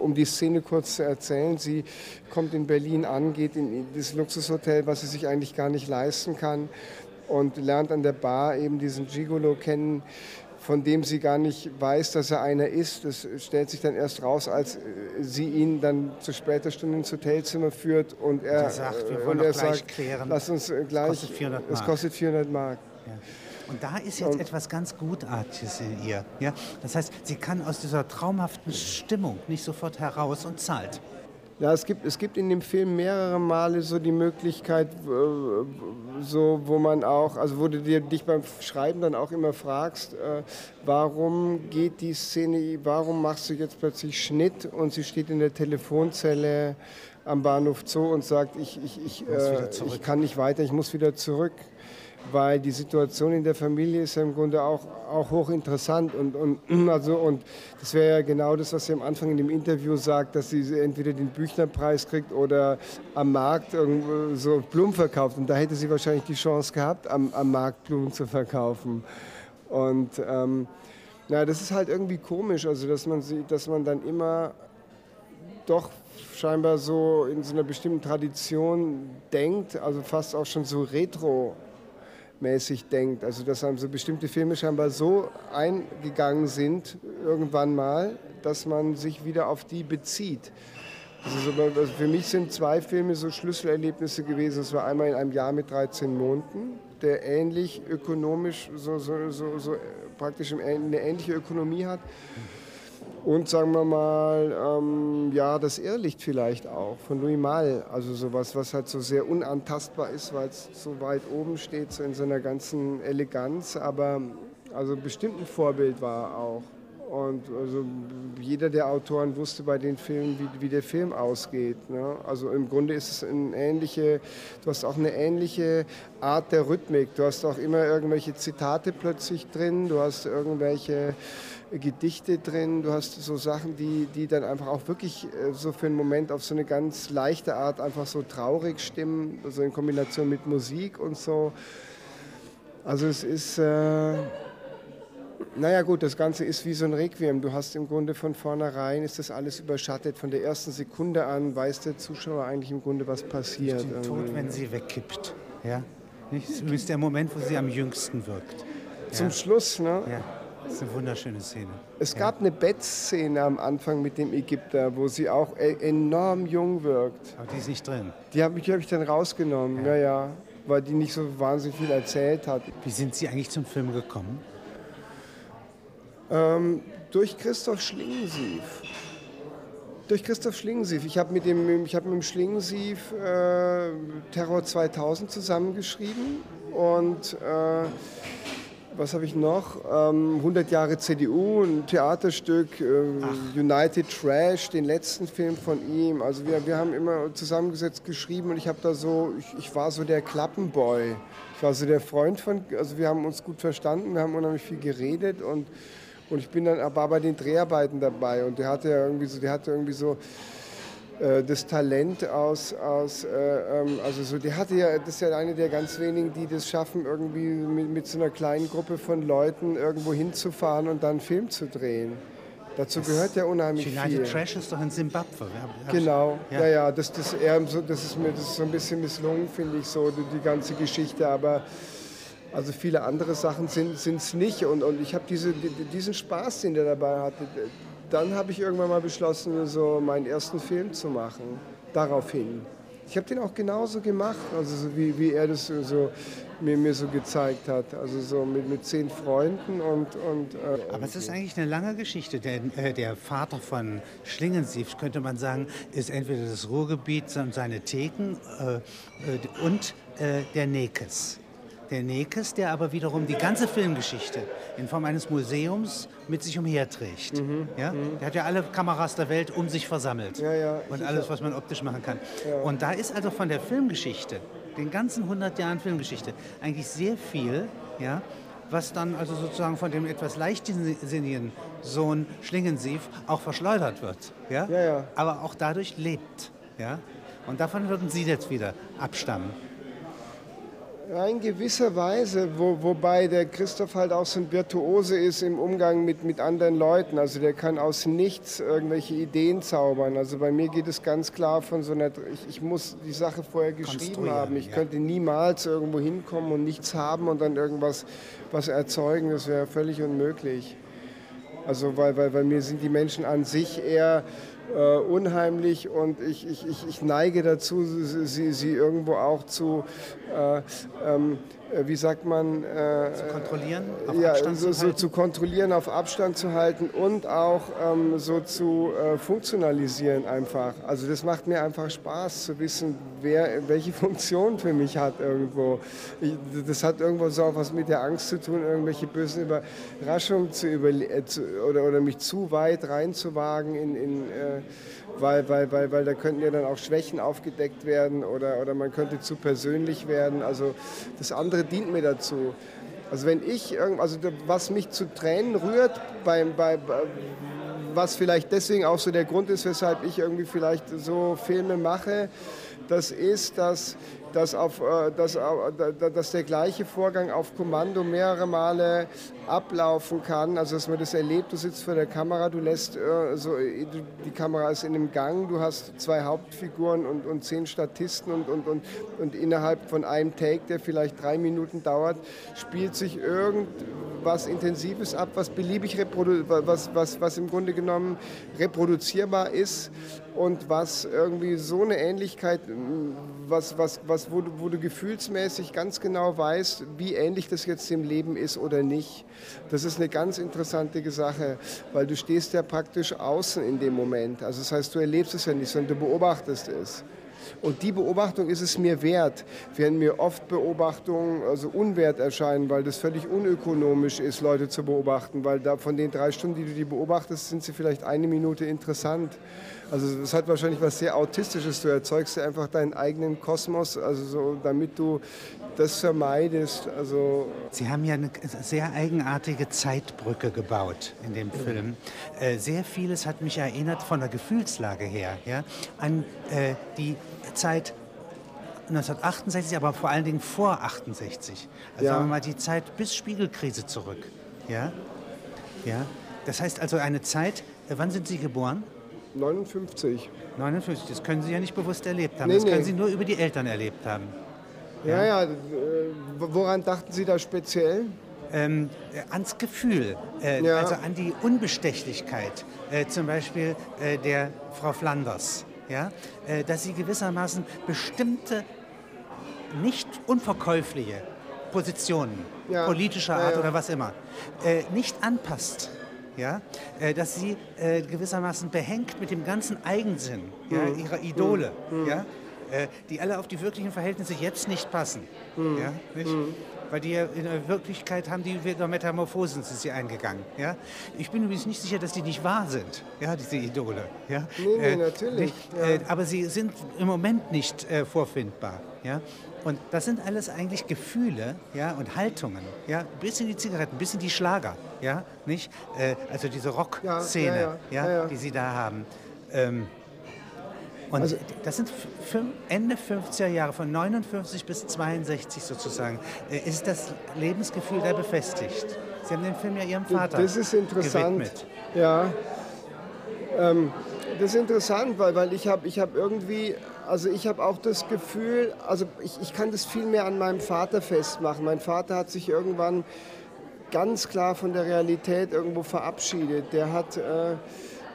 Um die Szene kurz zu erzählen, sie kommt in Berlin an, geht in das Luxushotel, was sie sich eigentlich gar nicht leisten kann und lernt an der Bar eben diesen Gigolo kennen, von dem sie gar nicht weiß, dass er einer ist. Das stellt sich dann erst raus, als äh, sie ihn dann zu später Stunde ins Hotelzimmer führt und er, er sagt, wir wollen und er gleich sagt, klären. lass uns äh, gleich, Es kostet 400 es Mark. kostet 400 Mark. Ja. Und da ist jetzt etwas ganz Gutartiges in ihr. Ja? Das heißt, sie kann aus dieser traumhaften Stimmung nicht sofort heraus und zahlt. Ja, es gibt, es gibt in dem Film mehrere Male so die Möglichkeit, äh, so, wo man auch, also wo du dir, dich beim Schreiben dann auch immer fragst, äh, warum geht die Szene, warum machst du jetzt plötzlich Schnitt und sie steht in der Telefonzelle am Bahnhof Zoo und sagt, ich, ich, ich, äh, ich kann nicht weiter, ich muss wieder zurück. Weil die Situation in der Familie ist ja im Grunde auch, auch hochinteressant. Und, und, also, und das wäre ja genau das, was sie am Anfang in dem Interview sagt, dass sie entweder den Büchnerpreis kriegt oder am Markt irgendwo so Blumen verkauft. Und da hätte sie wahrscheinlich die Chance gehabt, am, am Markt Blumen zu verkaufen. Und ähm, na, das ist halt irgendwie komisch, also dass man, sie, dass man dann immer doch scheinbar so in so einer bestimmten Tradition denkt, also fast auch schon so retro mäßig denkt. Also dass so bestimmte Filme scheinbar so eingegangen sind irgendwann mal, dass man sich wieder auf die bezieht. Also, so, für mich sind zwei Filme so Schlüsselerlebnisse gewesen. Das war einmal in einem Jahr mit 13 Monaten, der ähnlich ökonomisch, so, so, so, so praktisch eine ähnliche Ökonomie hat. Und sagen wir mal, ähm, ja, das Irrlicht vielleicht auch von Louis Malle. Also sowas, was halt so sehr unantastbar ist, weil es so weit oben steht, so in seiner ganzen Eleganz. Aber also bestimmt ein Vorbild war auch. Und also jeder der Autoren wusste bei den Filmen, wie, wie der Film ausgeht. Ne? Also im Grunde ist es eine ähnliche, du hast auch eine ähnliche Art der Rhythmik. Du hast auch immer irgendwelche Zitate plötzlich drin, du hast irgendwelche Gedichte drin, du hast so Sachen, die, die dann einfach auch wirklich äh, so für einen Moment auf so eine ganz leichte Art einfach so traurig stimmen, also in Kombination mit Musik und so. Also es ist, äh, naja gut, das Ganze ist wie so ein Requiem. Du hast im Grunde von vornherein, ist das alles überschattet. Von der ersten Sekunde an weiß der Zuschauer eigentlich im Grunde, was passiert. Tod, irgendwie. wenn sie wegkippt. Ja? Nicht? Das ist der Moment, wo sie am jüngsten wirkt. Zum ja. Schluss, ne? Ja, das ist eine wunderschöne Szene. Es gab eine Bettszene am Anfang mit dem Ägypter, wo sie auch e- enorm jung wirkt. Aber die ist nicht drin. Die habe ich, hab ich dann rausgenommen, ja. ja, weil die nicht so wahnsinnig viel erzählt hat. Wie sind Sie eigentlich zum Film gekommen? Ähm, durch Christoph Schlingensief. Durch Christoph Schlingensief. Ich habe mit, dem- ich hab mit dem Schlingensief äh, Terror 2000 zusammengeschrieben und äh, was habe ich noch? Ähm, 100 Jahre CDU, ein Theaterstück, äh, United Trash, den letzten Film von ihm. Also wir, wir haben immer zusammengesetzt geschrieben und ich habe da so, ich, ich war so der Klappenboy. Ich war so der Freund von, also wir haben uns gut verstanden, wir haben unheimlich viel geredet und, und ich bin dann aber bei den Dreharbeiten dabei und der hatte ja irgendwie so, der hatte irgendwie so äh, das Talent aus, aus äh, ähm, also so, der hatte ja, das ist ja eine der ganz wenigen, die das schaffen, irgendwie mit, mit so einer kleinen Gruppe von Leuten irgendwo hinzufahren und dann einen Film zu drehen. Dazu gehört ja unheimlich United viel. Trash ist doch in hab- Genau, Ja. ja, ja, das, das, eher so, das, ist mir, das ist so ein bisschen misslungen, finde ich, so die, die ganze Geschichte. Aber also viele andere Sachen sind es nicht. Und, und ich habe diese, die, diesen Spaß, den der dabei hatte, dann habe ich irgendwann mal beschlossen, so meinen ersten Film zu machen. Daraufhin. Ich habe den auch genauso gemacht, also so wie, wie er das so, mir, mir so gezeigt hat. Also so mit, mit zehn Freunden und. und äh, Aber es ist eigentlich eine lange Geschichte. Der, äh, der Vater von Schlingensief, könnte man sagen, ist entweder das Ruhrgebiet und seine Theken äh, äh, und äh, der Nekes. Der Nekes, der aber wiederum die ganze Filmgeschichte in Form eines Museums mit sich umherträgt. Ja? Der hat ja alle Kameras der Welt um sich versammelt. Mhm. Ja, ja. Und alles, was man optisch machen kann. Und da ist also von der Filmgeschichte, den ganzen 100 Jahren Filmgeschichte, eigentlich sehr viel, ja, was dann also sozusagen von dem etwas leichtsinnigen Sohn Schlingensief auch verschleudert wird. Ja? Ja, ja. Aber auch dadurch lebt. Ja? Und davon würden Sie jetzt wieder abstammen. In gewisser Weise, wo, wobei der Christoph halt auch so ein Virtuose ist im Umgang mit, mit anderen Leuten. Also der kann aus nichts irgendwelche Ideen zaubern. Also bei mir geht es ganz klar von so einer, ich, ich muss die Sache vorher geschrieben haben. Ich ja. könnte niemals irgendwo hinkommen und nichts haben und dann irgendwas was erzeugen. Das wäre völlig unmöglich. Also weil, weil, weil mir sind die Menschen an sich eher äh, unheimlich und ich, ich, ich, neige dazu, sie, sie irgendwo auch zu äh, ähm, äh, wie sagt man, äh, zu kontrollieren, auf ja, Abstand so, zu, so zu kontrollieren, auf Abstand zu halten und auch ähm, so zu äh, funktionalisieren einfach. Also das macht mir einfach Spaß zu wissen, wer welche Funktion für mich hat irgendwo. Ich, das hat irgendwo so auch was mit der Angst zu tun, irgendwelche bösen Überraschungen zu, über, äh, zu oder, oder mich zu weit reinzuwagen in, in äh, weil, weil, weil, weil da könnten ja dann auch Schwächen aufgedeckt werden oder, oder man könnte zu persönlich werden. Also das andere dient mir dazu. Also wenn ich, also was mich zu Tränen rührt, beim, bei, was vielleicht deswegen auch so der Grund ist, weshalb ich irgendwie vielleicht so Filme mache, das ist, dass dass, auf, äh, dass, dass der gleiche Vorgang auf Kommando mehrere Male ablaufen kann. Also dass man das erlebt, du sitzt vor der Kamera, du lässt äh, so, die Kamera ist in einem Gang, du hast zwei Hauptfiguren und, und zehn Statisten und, und, und, und innerhalb von einem Take, der vielleicht drei Minuten dauert, spielt sich irgendwas Intensives ab, was beliebig was, was, was im Grunde genommen reproduzierbar ist und was irgendwie so eine Ähnlichkeit, was, was, was, wo, du, wo du gefühlsmäßig ganz genau weißt, wie ähnlich das jetzt dem Leben ist oder nicht. Das ist eine ganz interessante Sache, weil du stehst ja praktisch außen in dem Moment. Also das heißt, du erlebst es ja nicht, sondern du beobachtest es. Und die Beobachtung ist es mir wert, während mir oft Beobachtungen also unwert erscheinen, weil das völlig unökonomisch ist, Leute zu beobachten, weil da von den drei Stunden, die du die beobachtest, sind sie vielleicht eine Minute interessant. Also das hat wahrscheinlich was sehr Autistisches. Du erzeugst ja einfach deinen eigenen Kosmos, also so, damit du das vermeidest. Also Sie haben ja eine sehr eigenartige Zeitbrücke gebaut in dem Film. Äh, sehr vieles hat mich erinnert von der Gefühlslage her ja, an äh, die Zeit 1968, aber vor allen Dingen vor 68. Also ja. sagen wir mal die Zeit bis Spiegelkrise zurück. Ja? Ja? Das heißt also eine Zeit, äh, wann sind Sie geboren? 59. 59, das können Sie ja nicht bewusst erlebt haben. Nee, das können nee. Sie nur über die Eltern erlebt haben. Ja, ja. ja äh, woran dachten Sie da speziell? Ähm, äh, ans Gefühl, äh, ja. also an die Unbestechlichkeit, äh, zum Beispiel äh, der Frau Flanders, ja? Äh, dass sie gewissermaßen bestimmte nicht unverkäufliche Positionen ja. politischer Art oder was immer nicht anpasst ja, äh, dass sie äh, gewissermaßen behängt mit dem ganzen Eigensinn ja, mhm. ihrer Idole, mhm. ja, äh, die alle auf die wirklichen Verhältnisse jetzt nicht passen. Mhm. Ja, nicht? Weil die in der Wirklichkeit haben die wieder Metamorphosen sind sie eingegangen. Ja? Ich bin übrigens nicht sicher, dass die nicht wahr sind, ja, diese Idole. Ja? Nee, nee, natürlich. Nicht, ja. aber sie sind im Moment nicht vorfindbar. Ja? Und das sind alles eigentlich Gefühle ja, und Haltungen. Ja? Bis in die Zigaretten, bis in die Schlager. Ja? Nicht? Äh, also diese Rock-Szene, ja, ja, ja, die sie da haben. Ähm, und also, das sind Ende 50er Jahre, von 59 bis 62 sozusagen, äh, ist das Lebensgefühl da befestigt. Sie haben den Film ja Ihrem Vater Das ist interessant. Gewidmet. Ja. Ähm, das ist interessant, weil, weil ich habe ich hab irgendwie also ich habe auch das Gefühl, also ich, ich kann das viel mehr an meinem Vater festmachen. Mein Vater hat sich irgendwann ganz klar von der Realität irgendwo verabschiedet. Der hat, äh,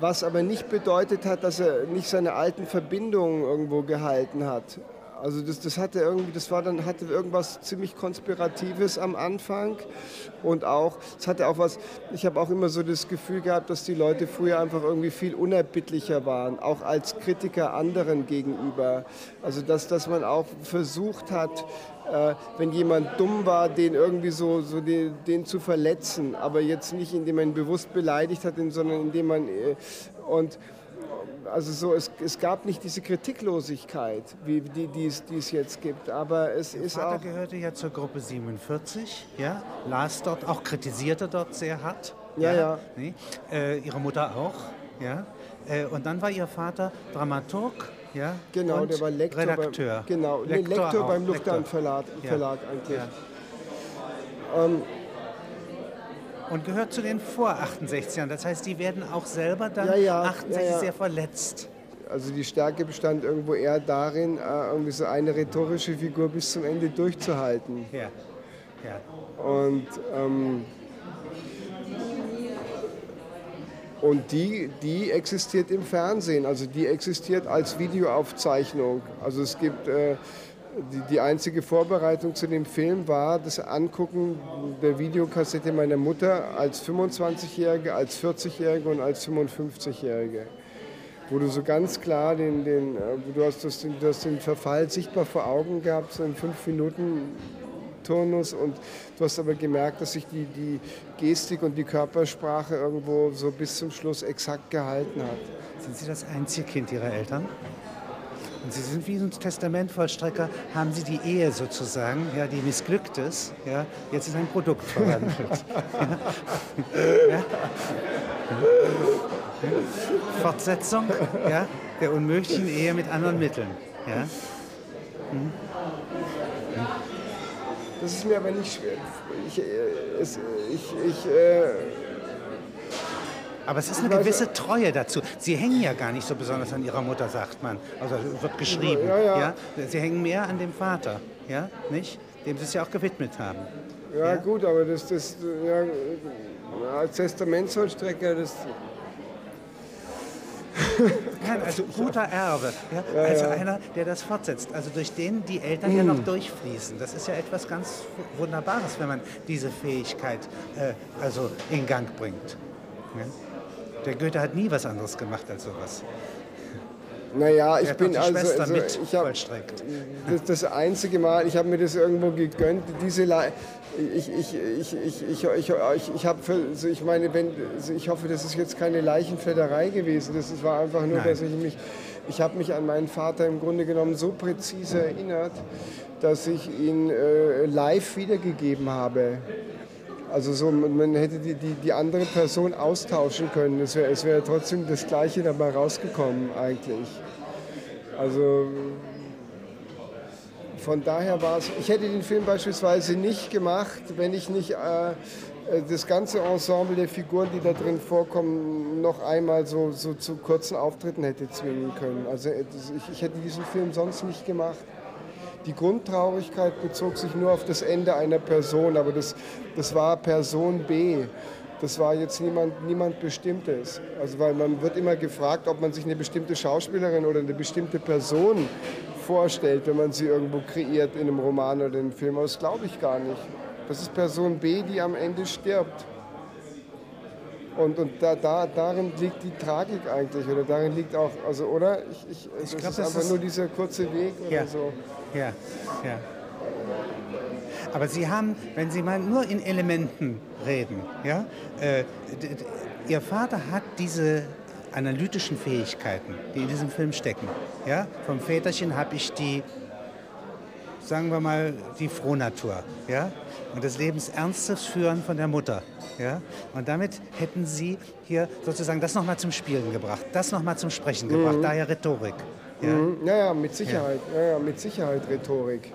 was aber nicht bedeutet hat, dass er nicht seine alten Verbindungen irgendwo gehalten hat. Also das, das hatte irgendwie, das war dann hatte irgendwas ziemlich konspiratives am Anfang und auch es hatte auch was. Ich habe auch immer so das Gefühl gehabt, dass die Leute früher einfach irgendwie viel unerbittlicher waren, auch als Kritiker anderen gegenüber. Also dass dass man auch versucht hat, äh, wenn jemand dumm war, den irgendwie so, so den, den, zu verletzen, aber jetzt nicht indem man ihn bewusst beleidigt hat, sondern indem man äh, und also so, es, es gab nicht diese Kritiklosigkeit, wie die, die, es, die es jetzt gibt. Aber es Ihr ist Vater auch. gehörte ja zur Gruppe 47, ja, las dort, auch kritisierte dort sehr hart. Ja, ja. ja. Nee? Äh, ihre Mutter auch, ja. Äh, und dann war Ihr Vater Dramaturg, ja? Genau, der war Lektor. Redakteur. Beim, genau, Lektor, Lektor, beim. Lufthansa Verlag, Ja. Verlag eigentlich. Ja. Ähm, Und gehört zu den vor 68ern. Das heißt, die werden auch selber dann Ja, ja, 68 ja, sehr verletzt. Also die Stärke bestand irgendwo eher darin, äh, irgendwie so eine rhetorische Figur bis zum Ende durchzuhalten. Ja. ja. Und, ähm, und die, die existiert im Fernsehen, also die existiert als Videoaufzeichnung. Also es gibt äh, die, die einzige Vorbereitung zu dem Film war das Angucken der Videokassette meiner Mutter als 25-Jährige, als 40-Jährige und als 55-Jährige. Wo du so ganz klar den, den, äh, du hast, das, du hast den Verfall sichtbar vor Augen gehabt, so in fünf Minuten Turnus und du hast aber gemerkt, dass sich die, die Gestik und die Körpersprache irgendwo so bis zum Schluss exakt gehalten hat. Sind Sie das einzige Kind Ihrer Eltern? Und Sie sind wie ein Testamentvollstrecker, haben Sie die Ehe sozusagen, ja, die missglückt ist, ja, jetzt in ein Produkt verwandelt. ja. Fortsetzung ja, der unmöglichen Ehe mit anderen Mitteln. Ja. Das ist mir aber nicht schwer. Ich, äh, es, ich, ich, äh, Aber es ist eine gewisse Treue dazu. Sie hängen ja gar nicht so besonders an Ihrer Mutter, sagt man. Also wird geschrieben. Ja, ja. Ja? Sie hängen mehr an dem Vater, ja, nicht? Dem Sie es ja auch gewidmet haben. ja, Ja. gut, aber das, das ja, als Testamentsvollstrecker, das, Nein, also guter Erbe. Ja? also einer, der das fortsetzt. Also durch den die Eltern ja Mm. noch durchfließen. Das ist ja etwas ganz Wunderbares, wenn man diese Fähigkeit äh, also in Gang bringt. Ja? Der Goethe hat nie was anderes gemacht als sowas. naja, ich bin also, Schwester also mit ich habe vollstreckt. das, das einzige Mal, ich habe mir das irgendwo gegönnt, diese Le ich, ich, ich, ich, ich, ich, ich, ich habe, also ich meine, wenn, also ich hoffe, das ist jetzt keine Leichenfledderei gewesen, das war einfach nur, Nein. dass ich mich, ich habe mich an meinen Vater im Grunde genommen so präzise erinnert, dass ich ihn äh, live wiedergegeben habe. Also so, man hätte die, die, die andere Person austauschen können. Es wäre es wär trotzdem das Gleiche dabei rausgekommen eigentlich. Also von daher war es, ich hätte den Film beispielsweise nicht gemacht, wenn ich nicht äh, äh, das ganze Ensemble der Figuren, die da drin vorkommen, noch einmal so, so zu kurzen Auftritten hätte zwingen können. Also äh, ich, ich hätte diesen Film sonst nicht gemacht. Die Grundtraurigkeit bezog sich nur auf das Ende einer Person, aber das, das war Person B. Das war jetzt niemand, niemand Bestimmtes. Also weil man wird immer gefragt, ob man sich eine bestimmte Schauspielerin oder eine bestimmte Person vorstellt, wenn man sie irgendwo kreiert in einem Roman oder in einem Film. Aber das glaube ich gar nicht. Das ist Person B, die am Ende stirbt. Und, und da, da, darin liegt die Tragik eigentlich, oder darin liegt auch, also, oder? Ich, ich, das glaub, ist das einfach ist- nur dieser kurze Weg oder Ja. so. Ja, ja. Aber Sie haben, wenn Sie mal nur in Elementen reden, ja, äh, Ihr Vater hat diese analytischen Fähigkeiten, die in diesem Film stecken. Ja? Vom Väterchen habe ich die, sagen wir mal, die Frohnatur. Ja? Und das Lebensernstes führen von der Mutter. Ja? Und damit hätten Sie hier sozusagen das nochmal zum Spielen gebracht, das nochmal zum Sprechen gebracht, daher Rhetorik. Ja? Mhm. Ja, ja, mit Sicherheit. Ja. Ja, mit Sicherheit Rhetorik.